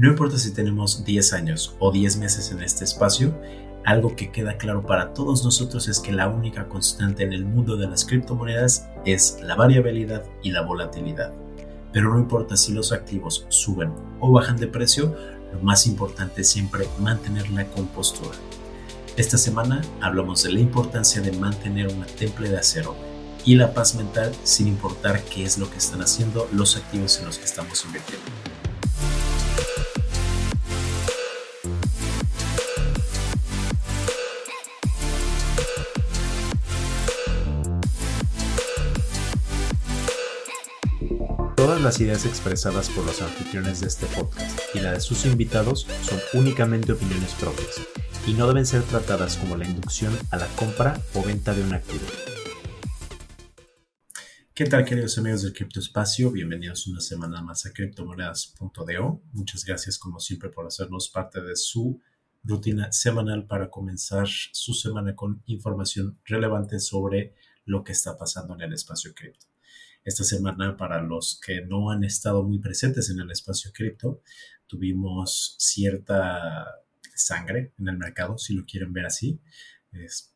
No importa si tenemos 10 años o 10 meses en este espacio, algo que queda claro para todos nosotros es que la única constante en el mundo de las criptomonedas es la variabilidad y la volatilidad. Pero no importa si los activos suben o bajan de precio, lo más importante es siempre mantener la compostura. Esta semana hablamos de la importancia de mantener una temple de acero y la paz mental sin importar qué es lo que están haciendo los activos en los que estamos invirtiendo. Todas las ideas expresadas por los anfitriones de este podcast y la de sus invitados son únicamente opiniones propias y no deben ser tratadas como la inducción a la compra o venta de un activo. ¿Qué tal queridos amigos del criptoespacio? Bienvenidos una semana más a criptomonedas.do. Muchas gracias como siempre por hacernos parte de su rutina semanal para comenzar su semana con información relevante sobre lo que está pasando en el espacio cripto. Esta semana, para los que no han estado muy presentes en el espacio cripto, tuvimos cierta sangre en el mercado, si lo quieren ver así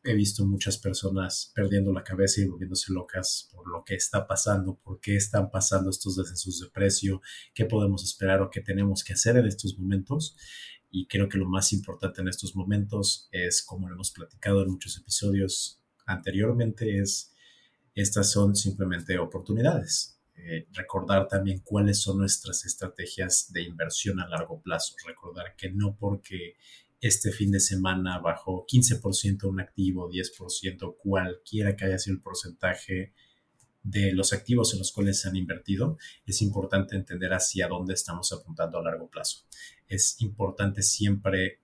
he visto muchas personas perdiendo la cabeza y volviéndose locas por lo que está pasando, por qué están pasando estos descensos de precio, qué podemos esperar o qué tenemos que hacer en estos momentos. Y creo que lo más importante en estos momentos es, como lo hemos platicado en muchos episodios anteriormente, es estas son simplemente oportunidades. Eh, recordar también cuáles son nuestras estrategias de inversión a largo plazo. Recordar que no porque este fin de semana bajó 15% un activo, 10%, cualquiera que haya sido el porcentaje de los activos en los cuales se han invertido, es importante entender hacia dónde estamos apuntando a largo plazo. Es importante siempre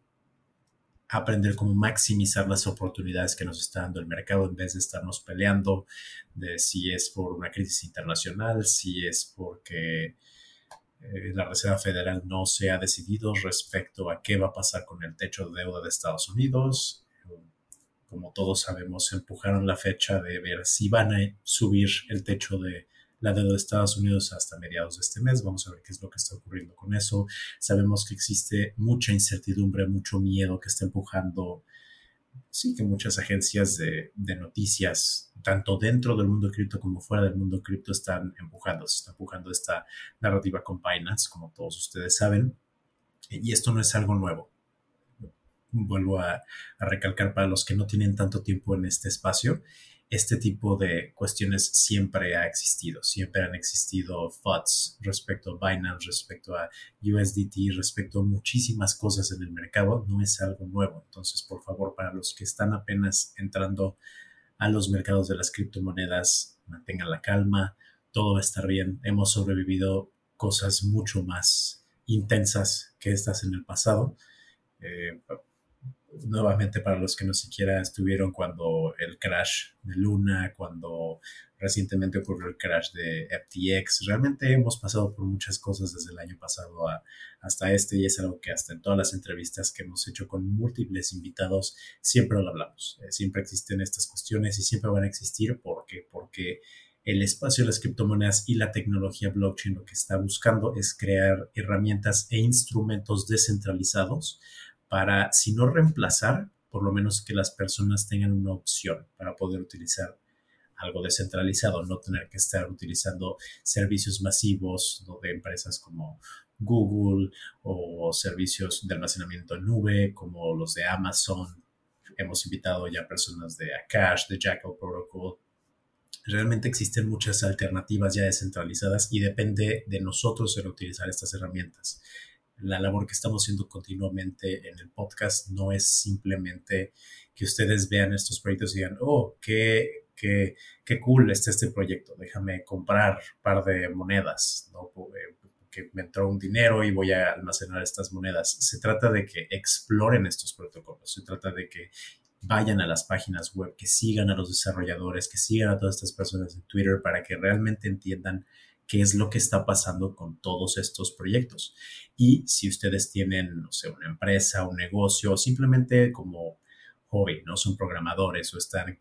aprender cómo maximizar las oportunidades que nos está dando el mercado en vez de estarnos peleando de si es por una crisis internacional, si es porque eh, la Reserva Federal no se ha decidido respecto a qué va a pasar con el techo de deuda de Estados Unidos. Como todos sabemos, empujaron la fecha de ver si van a subir el techo de la de Estados Unidos hasta mediados de este mes. Vamos a ver qué es lo que está ocurriendo con eso. Sabemos que existe mucha incertidumbre, mucho miedo que está empujando sí que muchas agencias de, noticias, tanto dentro del mundo cripto como fuera del mundo cripto, están empujando, se está empujando esta narrativa con Binance, como todos ustedes saben. Y esto no es algo nuevo. Vuelvo a recalcar para los que no tienen tanto tiempo en este espacio, este tipo de cuestiones siempre ha existido, siempre han existido FUDs respecto a Binance, respecto a USDT, respecto a muchísimas cosas en el mercado, no es algo nuevo. Entonces, por favor, para los que están apenas entrando a los mercados de las criptomonedas, mantengan la calma, todo va a estar bien. Hemos sobrevivido cosas mucho más intensas que estas en el pasado. Eh, nuevamente para los que no siquiera estuvieron cuando el crash de Luna, cuando recientemente ocurrió el crash de FTX. Realmente hemos pasado por muchas cosas desde el año pasado hasta este y es algo que hasta en todas las entrevistas que hemos hecho con múltiples invitados siempre lo hablamos. Eh, siempre existen estas cuestiones y siempre van a existir porque porque el espacio de las criptomonedas y la tecnología blockchain lo que está buscando es crear herramientas e instrumentos descentralizados para, si no reemplazar, por lo menos que las personas tengan una opción para poder utilizar algo descentralizado, no tener que estar utilizando servicios masivos de empresas como Google o servicios de almacenamiento en nube como los de Amazon. Hemos invitado ya personas de Akash, de Jackal Protocol. Realmente existen muchas alternativas ya descentralizadas y depende de nosotros en utilizar estas herramientas la labor que estamos haciendo continuamente en el podcast no es simplemente que ustedes vean estos proyectos y digan, oh, qué, qué, qué cool está este proyecto, déjame comprar un par de monedas, ¿no? Eh, que me entró un dinero y voy a almacenar estas monedas. Se trata de que exploren estos protocolos, se trata de que vayan a las páginas web, que sigan a los desarrolladores, que sigan a todas estas personas en Twitter para que realmente entiendan qué es lo que está pasando con todos estos proyectos. Y si ustedes tienen, no sé, una empresa, un negocio, simplemente como hobby, ¿no? Son programadores o están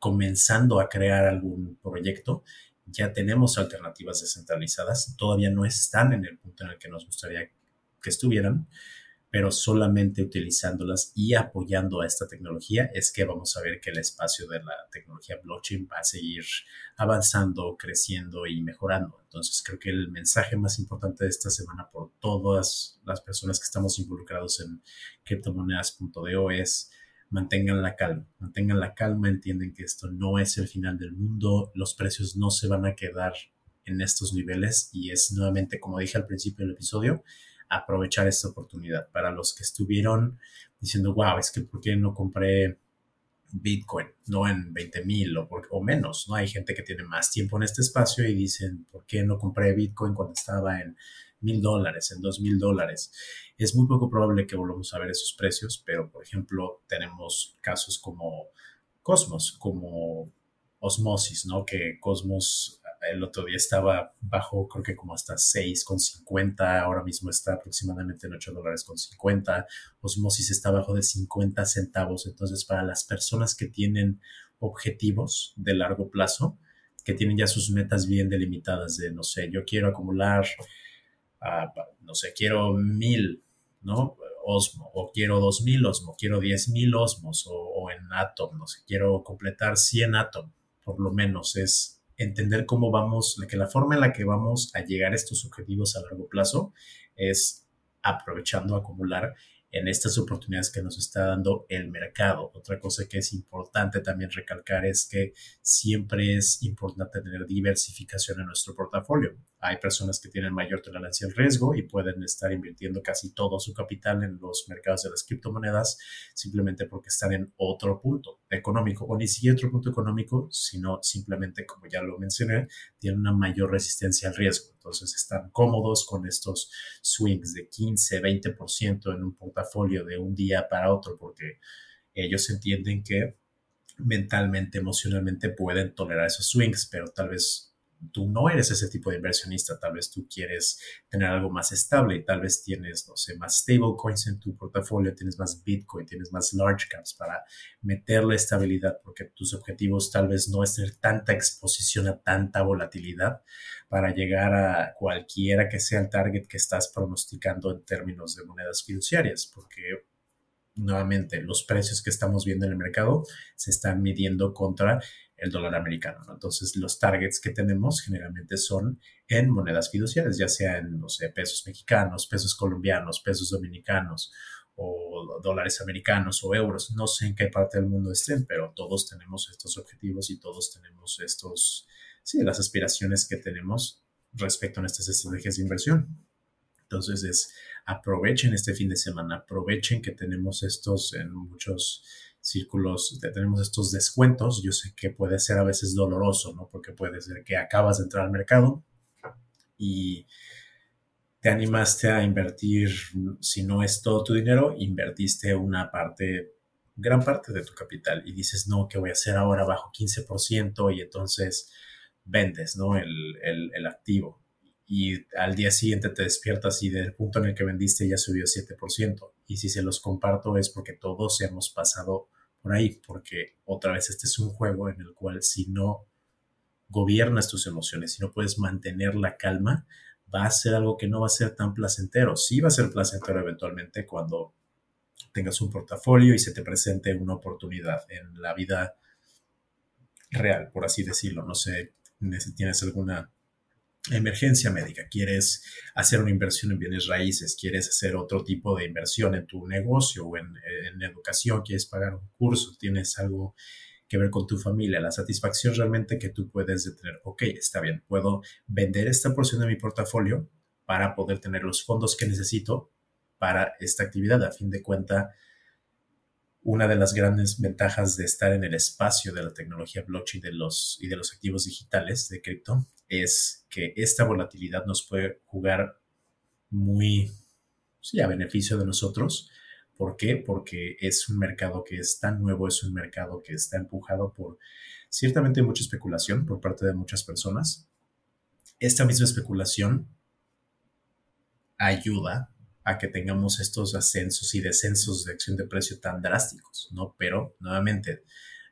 comenzando a crear algún proyecto, ya tenemos alternativas descentralizadas, todavía no están en el punto en el que nos gustaría que estuvieran, pero solamente utilizándolas y apoyando a esta tecnología es que vamos a ver que el espacio de la tecnología blockchain va a seguir avanzando, creciendo y mejorando. Entonces creo que el mensaje más importante de esta semana por todas las personas que estamos involucrados en criptomonedas.do es mantengan la calma, mantengan la calma, entienden que esto no es el final del mundo, los precios no se van a quedar en estos niveles y es nuevamente, como dije al principio del episodio, aprovechar esta oportunidad. Para los que estuvieron diciendo, wow, es que ¿por qué no compré Bitcoin? No en 20 mil o, o, menos, ¿no? Hay gente que tiene más tiempo en este espacio y dicen, ¿por qué no compré Bitcoin cuando estaba en mil dólares, en dos mil dólares? Es muy poco probable que volvamos a ver esos precios, pero por ejemplo, tenemos casos como Cosmos, como Osmosis, ¿no? Que Cosmos el otro día estaba bajo, creo que como hasta 6,50, ahora mismo está aproximadamente en 8 dólares con 50, Osmosis está bajo de 50 centavos, entonces para las personas que tienen objetivos de largo plazo, que tienen ya sus metas bien delimitadas de, no sé, yo quiero acumular, uh, no sé, quiero mil, ¿no? Osmo, o quiero 2000 Osmo, quiero 10.000 Osmos, o, o en Atom, no sé, quiero completar 100 Atom, por lo menos es entender cómo vamos, que la forma en la que vamos a llegar a estos objetivos a largo plazo es aprovechando acumular en estas oportunidades que nos está dando el mercado. Otra cosa que es importante también recalcar es que siempre es importante tener diversificación en nuestro portafolio. Hay personas que tienen mayor tolerancia al riesgo y pueden estar invirtiendo casi todo su capital en los mercados de las criptomonedas simplemente porque están en otro punto económico o ni siquiera otro punto económico, sino simplemente, como ya lo mencioné, tienen una mayor resistencia al riesgo. Entonces están cómodos con estos swings de 15, 20% en un portafolio de un día para otro porque ellos entienden que mentalmente, emocionalmente pueden tolerar esos swings, pero tal vez tú no eres ese tipo de inversionista, tal vez tú quieres tener algo más estable tal vez tienes, no sé, más stable coins en tu portafolio, tienes más Bitcoin, tienes más large caps para meterle estabilidad porque tus objetivos tal vez no es tener tanta exposición a tanta volatilidad para llegar a cualquiera que sea el target que estás pronosticando en términos de monedas fiduciarias, porque nuevamente los precios que estamos viendo en el mercado se están midiendo contra el dólar americano. Entonces, los targets que tenemos generalmente son en monedas fiduciarias, ya sea en, no sé, pesos mexicanos, pesos colombianos, pesos dominicanos o dólares americanos o euros. No sé en qué parte del mundo estén, pero todos tenemos estos objetivos y todos tenemos estos, sí, las aspiraciones que tenemos respecto a nuestras estrategias de inversión. Entonces, es aprovechen este fin de semana, aprovechen que tenemos estos en muchos círculos, tenemos estos descuentos. Yo sé que puede ser a veces doloroso, ¿no? Porque puede ser que acabas de entrar al mercado y te animaste a invertir, si no es todo tu dinero, invertiste una parte, gran parte de tu capital y dices, no, ¿qué voy a hacer ahora bajo 15%? Y entonces vendes, ¿no? El, el, el activo. Y al día siguiente te despiertas y del punto en el que vendiste ya subió 7%. Y si se los comparto es porque todos hemos pasado por ahí, porque otra vez este es un juego en el cual si no gobiernas tus emociones, si no puedes mantener la calma, va a ser algo que no va a ser tan placentero. Sí va a ser placentero eventualmente cuando tengas un portafolio y se te presente una oportunidad en la vida real, por así decirlo. No sé tienes alguna emergencia médica, quieres hacer una inversión en bienes raíces, quieres hacer otro tipo de inversión en tu negocio o en, educación, quieres pagar un curso, tienes algo que ver con tu familia, la satisfacción realmente que tú puedes tener, ok, está bien, puedo vender esta porción de mi portafolio para poder tener los fondos que necesito para esta actividad. A fin de cuenta, una de las grandes ventajas de estar en el espacio de la tecnología blockchain de los, y de los activos digitales de cripto es que esta volatilidad nos puede jugar muy sí, a beneficio de nosotros. ¿Por qué? Porque es un mercado que es tan nuevo, es un mercado que está empujado por ciertamente mucha especulación por parte de muchas personas. Esta misma especulación ayuda a que tengamos estos ascensos y descensos de acción de precio tan drásticos, ¿no? Pero, nuevamente,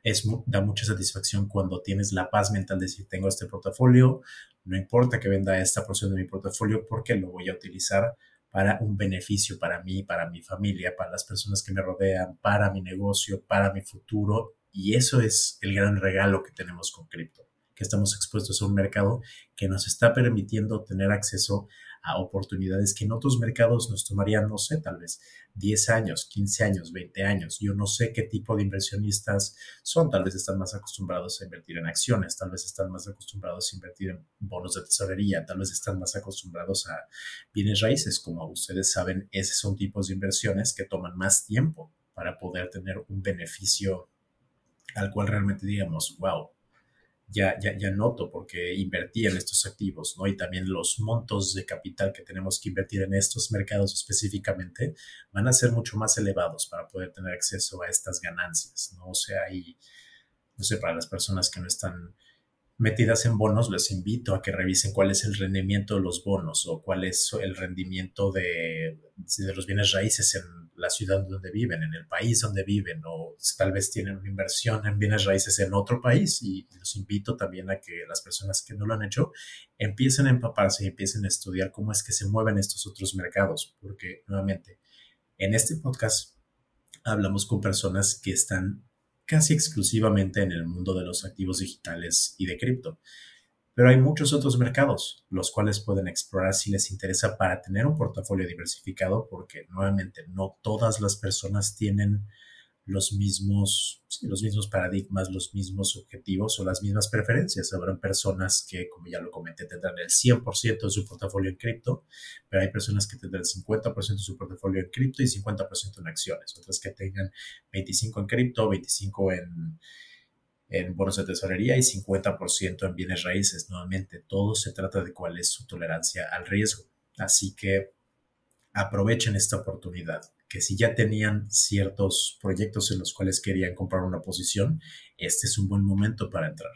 es, da mucha satisfacción cuando tienes la paz mental de decir, tengo este portafolio, no importa que venda esta porción de mi portafolio porque lo voy a utilizar para un beneficio para mí, para mi familia, para las personas que me rodean, para mi negocio, para mi futuro. Y eso es el gran regalo que tenemos con cripto, que estamos expuestos a un mercado que nos está permitiendo tener acceso oportunidades que en otros mercados nos tomarían, no sé, tal vez 10 años, 15 años, 20 años. Yo no sé qué tipo de inversionistas son, tal vez están más acostumbrados a invertir en acciones, tal vez están más acostumbrados a invertir en bonos de tesorería, tal vez están más acostumbrados a bienes raíces. Como ustedes saben, esos son tipos de inversiones que toman más tiempo para poder tener un beneficio al cual realmente digamos, wow, ya, ya, ya noto porque invertí en estos activos, ¿no? Y también los montos de capital que tenemos que invertir en estos mercados específicamente van a ser mucho más elevados para poder tener acceso a estas ganancias, ¿no? O sea, y, no sé, para las personas que no están metidas en bonos, les invito a que revisen cuál es el rendimiento de los bonos o cuál es el rendimiento de, de los bienes raíces en la ciudad donde viven, en el país donde viven, o tal vez tienen una inversión en bienes raíces en otro país. Y los invito también a que las personas que no lo han hecho empiecen a empaparse y empiecen a estudiar cómo es que se mueven estos otros mercados, porque nuevamente, en este podcast hablamos con personas que están casi exclusivamente en el mundo de los activos digitales y de cripto. Pero hay muchos otros mercados, los cuales pueden explorar si les interesa para tener un portafolio diversificado, porque nuevamente no todas las personas tienen los mismos, los mismos paradigmas, los mismos objetivos o las mismas preferencias. Habrán personas que, como ya lo comenté, tendrán el 100% de su portafolio en cripto, pero hay personas que tendrán el 50% de su portafolio en cripto y 50% en acciones. Otras que tengan 25 en cripto, 25 en, en bonos de tesorería y 50% en bienes raíces. Nuevamente, todo se trata de cuál es su tolerancia al riesgo. Así que aprovechen esta oportunidad que si ya tenían ciertos proyectos en los cuales querían comprar una posición, este es un buen momento para entrar.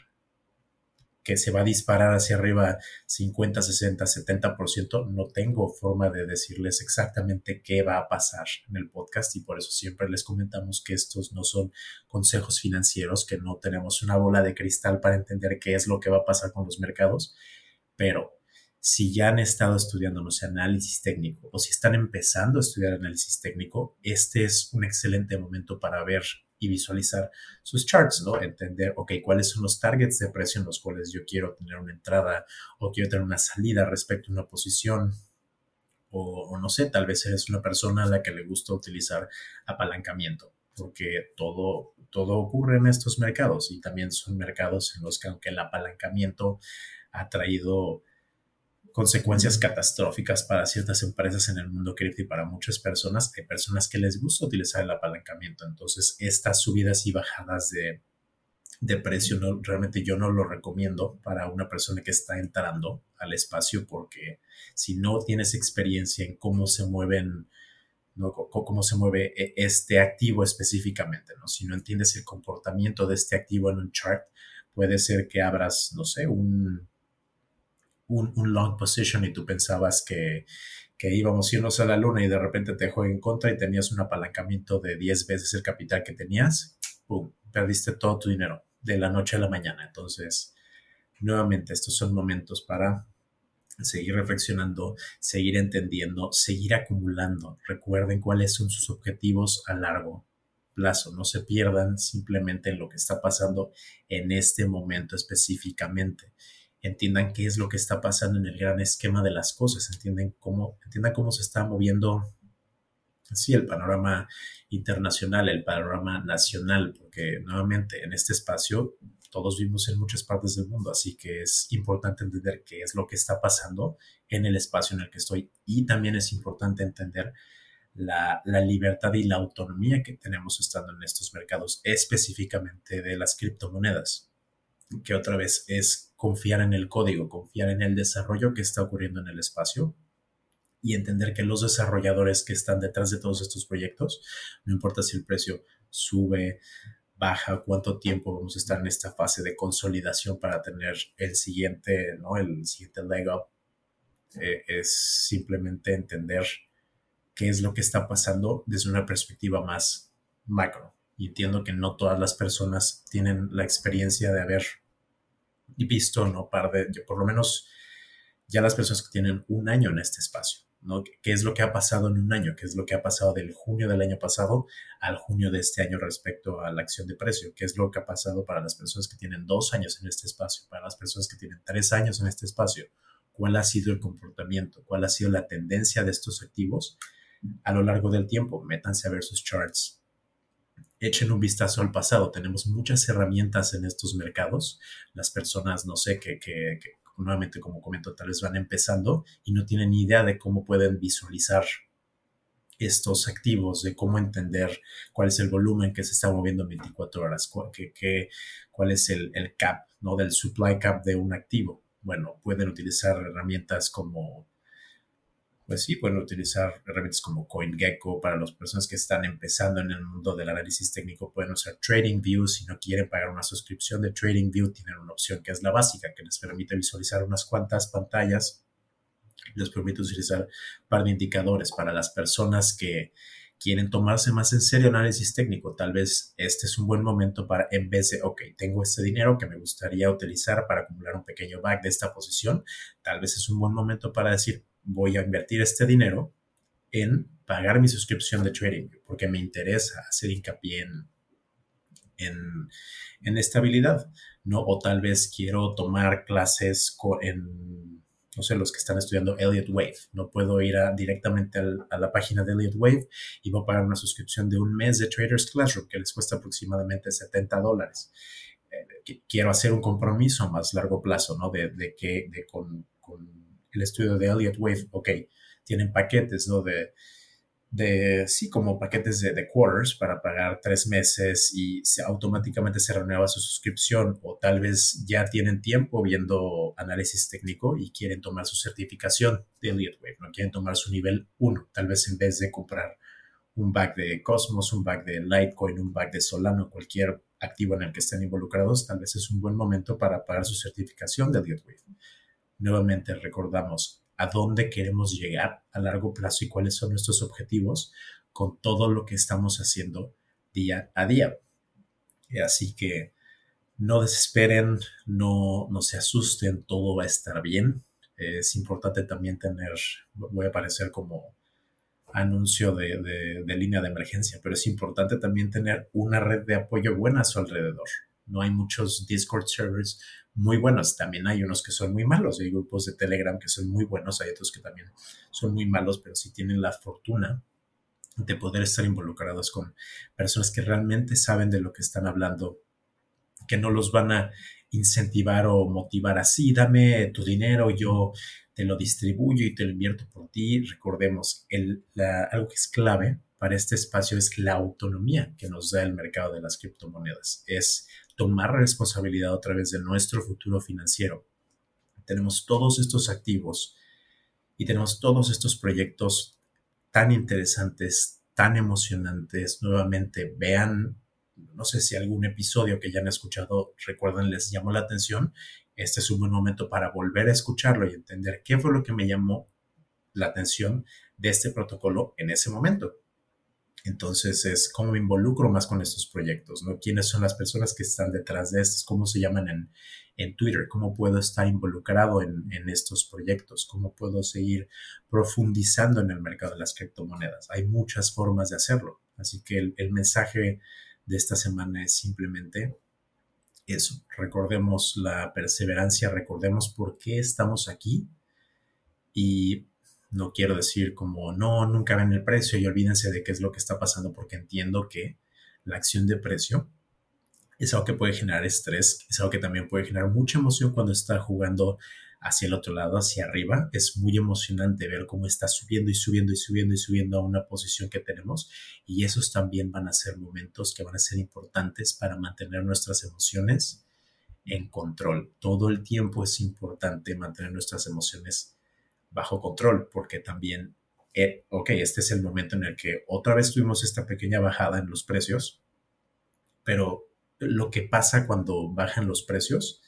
Que se va a disparar hacia arriba 50, 60, 70%, no tengo forma de decirles exactamente qué va a pasar en el podcast y por eso siempre les comentamos que estos no son consejos financieros, que no tenemos una bola de cristal para entender qué es lo que va a pasar con los mercados, pero si ya han estado estudiando, no análisis técnico o si están empezando a estudiar análisis técnico, este es un excelente momento para ver y visualizar sus charts, ¿no? Entender, ok, cuáles son los targets de precio en los cuales yo quiero tener una entrada o quiero tener una salida respecto a una posición. O, o no sé, tal vez eres una persona a la que le gusta utilizar apalancamiento, porque todo, todo ocurre en estos mercados y también son mercados en los que aunque el apalancamiento ha traído consecuencias catastróficas para ciertas empresas en el mundo cripto y para muchas personas. Hay personas que les gusta utilizar el apalancamiento. Entonces, estas subidas y bajadas de, de precio, no, realmente yo no lo recomiendo para una persona que está entrando al espacio porque si no tienes experiencia en cómo se mueven, ¿no? cómo se mueve e, este activo específicamente, ¿no? si no entiendes el comportamiento de este activo en un chart, puede ser que abras, no sé, un un, long position y tú pensabas que, que íbamos a irnos a la luna y de repente te juega en contra y tenías un apalancamiento de 10 veces el capital que tenías, ¡pum! Perdiste todo tu dinero de la noche a la mañana. Entonces, nuevamente, estos son momentos para seguir reflexionando, seguir entendiendo, seguir acumulando. Recuerden cuáles son sus objetivos a largo plazo. No se pierdan simplemente en lo que está pasando en este momento específicamente entiendan qué es lo que está pasando en el gran esquema de las cosas, entiendan cómo, entiendan cómo se está moviendo así el panorama internacional, el panorama nacional, porque nuevamente en este espacio todos vivimos en muchas partes del mundo, así que es importante entender qué es lo que está pasando en el espacio en el que estoy y también es importante entender la, la, libertad y la autonomía que tenemos estando en estos mercados, específicamente de las criptomonedas que otra vez es confiar en el código, confiar en el desarrollo que está ocurriendo en el espacio y entender que los desarrolladores que están detrás de todos estos proyectos, no importa si el precio sube, baja, cuánto tiempo vamos a estar en esta fase de consolidación para tener el siguiente, ¿no? El siguiente leg up, eh, es simplemente entender qué es lo que está pasando desde una perspectiva más macro. Y entiendo que no todas las personas tienen la experiencia de haber y visto, ¿no? Par de, por lo menos ya las personas que tienen un año en este espacio. ¿no? ¿Qué es lo que ha pasado en un año? ¿Qué es lo que ha pasado del junio del año pasado al junio de este año respecto a la acción de precio? ¿Qué es lo que ha pasado para las personas que tienen dos años en este espacio? Para las personas que tienen tres años en este espacio? ¿Cuál ha sido el comportamiento? ¿Cuál ha sido la tendencia de estos activos a lo largo del tiempo? Métanse a ver sus charts. Echen un vistazo al pasado. Tenemos muchas herramientas en estos mercados. Las personas, no sé, que, que nuevamente, como comento, tal vez van empezando y no tienen ni idea de cómo pueden visualizar estos activos, de cómo entender cuál es el volumen que se está moviendo en 24 horas, cuál, cuál es el, el, cap, ¿no? Del supply cap de un activo. Bueno, pueden utilizar herramientas como pues sí, pueden utilizar herramientas como CoinGecko para las personas que están empezando en el mundo del análisis técnico. Pueden usar TradingView. Si no quieren pagar una suscripción de TradingView, tienen una opción que es la básica, que les permite visualizar unas cuantas pantallas. Les permite utilizar un par de indicadores para las personas que quieren tomarse más en serio el análisis técnico. Tal vez este es un buen momento para, en vez de, ok, tengo este dinero que me gustaría utilizar para acumular un pequeño back de esta posición, tal vez es un buen momento para decir, voy a invertir este dinero en pagar mi suscripción de trading, porque me interesa hacer hincapié en, en, estabilidad, ¿no? O tal vez quiero tomar clases en, no sé, los que están estudiando Elliott Wave. No puedo ir directamente a la página de Elliott Wave y voy a pagar una suscripción de un mes de Traders Classroom que les cuesta aproximadamente 70 dólares. Eh, quiero hacer un compromiso a más largo plazo, ¿no? De, de que de con el estudio de Elliott Wave, ok, tienen paquetes, ¿no? De, de sí, como paquetes de, de, quarters para pagar tres meses y se, automáticamente se renueva su suscripción o tal vez ya tienen tiempo viendo análisis técnico y quieren tomar su certificación de Elliott Wave, no quieren tomar su nivel 1, tal vez en vez de comprar un back de Cosmos, un back de Litecoin, un back de Solano, cualquier activo en el que estén involucrados, tal vez es un buen momento para pagar su certificación de Elliott Wave nuevamente recordamos a dónde queremos llegar a largo plazo y cuáles son nuestros objetivos con todo lo que estamos haciendo día a día. Así que no desesperen, no, no se asusten, todo va a estar bien. Es importante también tener, voy a parecer como anuncio de, de, línea de emergencia, pero es importante también tener una red de apoyo buena a su alrededor. No hay muchos Discord servers, muy buenos. También hay unos que son muy malos. Hay grupos de Telegram que son muy buenos. Hay otros que también son muy malos, pero si tienen la fortuna de poder estar involucrados con personas que realmente saben de lo que están hablando, que no los van a incentivar o motivar así, dame tu dinero, yo te lo distribuyo y te lo invierto por ti. Recordemos, el, algo que es clave para este espacio es la autonomía que nos da el mercado de las criptomonedas. Es tomar responsabilidad a través de nuestro futuro financiero. Tenemos todos estos activos y tenemos todos estos proyectos tan interesantes, tan emocionantes. Nuevamente, vean, no sé si algún episodio que ya han escuchado, recuerden, les llamó la atención. Este es un buen momento para volver a escucharlo y entender qué fue lo que me llamó la atención de este protocolo en ese momento. Entonces es cómo me involucro más con estos proyectos, ¿no? ¿Quiénes son las personas que están detrás de estos? ¿Cómo se llaman en, en Twitter? ¿Cómo puedo estar involucrado en, en, estos proyectos? ¿Cómo puedo seguir profundizando en el mercado de las criptomonedas? Hay muchas formas de hacerlo. Así que el, el mensaje de esta semana es simplemente eso. Recordemos la perseverancia, recordemos por qué estamos aquí y no quiero decir como, no, nunca ven el precio y olvídense de qué es lo que está pasando porque entiendo que la acción de precio es algo que puede generar estrés, es algo que también puede generar mucha emoción cuando está jugando hacia el otro lado, hacia arriba. Es muy emocionante ver cómo está subiendo y subiendo y subiendo y subiendo a una posición que tenemos. Y esos también van a ser momentos que van a ser importantes para mantener nuestras emociones en control. Todo el tiempo es importante mantener nuestras emociones bajo control, porque también, eh, ok, este es el momento en el que otra vez tuvimos esta pequeña bajada en los precios, pero lo que pasa cuando bajan los precios,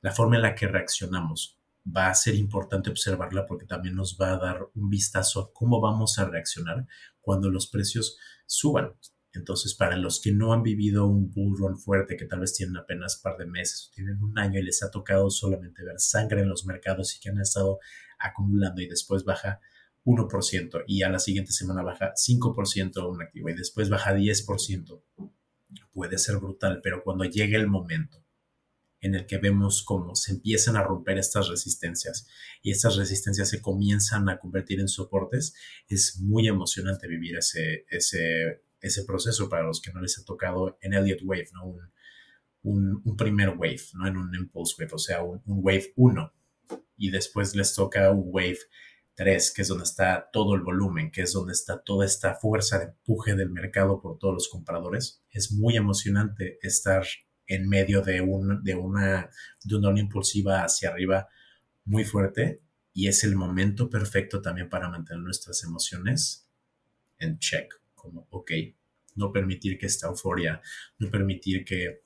la forma en la que reaccionamos, va a ser importante observarla porque también nos va a dar un vistazo a cómo vamos a reaccionar cuando los precios suban. Entonces, para los que no han vivido un bull run fuerte, que tal vez tienen apenas un par de meses tienen un año y les ha tocado solamente ver sangre en los mercados y que han estado acumulando y después baja, 1% y a la siguiente semana baja 5% un activo y después baja 10%, puede ser brutal, pero cuando llegue el momento en el que vemos cómo se empiezan a romper estas resistencias y estas resistencias se comienzan a convertir en soportes, es muy emocionante vivir ese, ese, ese proceso para los que no les ha tocado en Elliott Wave, ¿no? Un, un, primer wave, no en un impulse wave, o sea, un, un wave 1 y después les toca un wave 3, que es donde está todo el volumen, que es donde está toda esta fuerza de empuje del mercado por todos los compradores. Es muy emocionante estar en medio de, un, de, una, de una impulsiva hacia arriba muy fuerte y es el momento perfecto también para mantener nuestras emociones en check, como, ok, no permitir que esta euforia, no permitir que,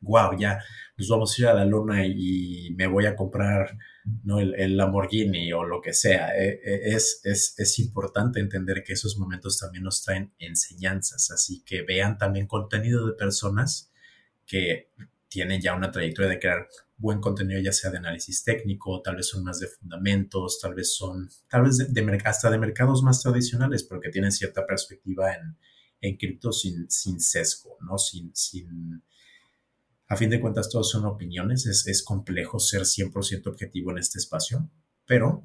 wow, ya nos vamos a ir a la luna y me voy a comprar ¿no? el, Lamborghini o lo que sea. E, e, es, es, es importante entender que esos momentos también nos traen enseñanzas, así que vean también contenido de personas que tienen ya una trayectoria de crear buen contenido, ya sea de análisis técnico, tal vez son más de fundamentos, tal vez son, tal vez de, hasta de mercados más tradicionales, porque tienen cierta perspectiva en, en cripto sin, sin sesgo, ¿no? Sin, sin, a fin de cuentas, todos son opiniones, es, es complejo ser 100% objetivo en este espacio, pero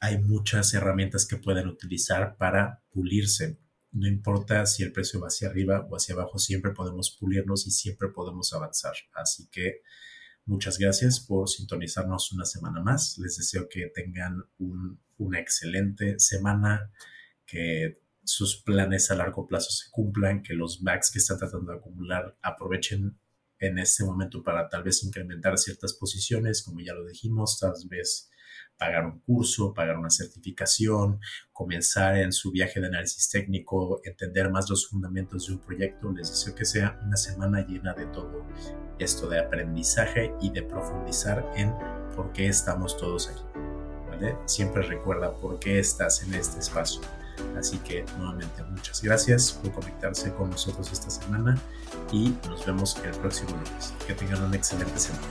hay muchas herramientas que pueden utilizar para pulirse, no importa si el precio va hacia arriba o hacia abajo, siempre podemos pulirnos y siempre podemos avanzar. Así que muchas gracias por sintonizarnos una semana más. Les deseo que tengan una excelente semana, que sus planes a largo plazo se cumplan, que los backs que están tratando de acumular aprovechen en este momento para tal vez incrementar ciertas posiciones, como ya lo dijimos, tal vez pagar un curso, pagar una certificación, comenzar en su viaje de análisis técnico, entender más los fundamentos de un proyecto. Les deseo que sea una semana llena de todo esto de aprendizaje y de profundizar en por qué estamos todos aquí. Siempre recuerda por qué estás en este espacio. Así que nuevamente muchas gracias por conectarse con nosotros esta semana y nos vemos el próximo lunes. Que tengan una excelente semana.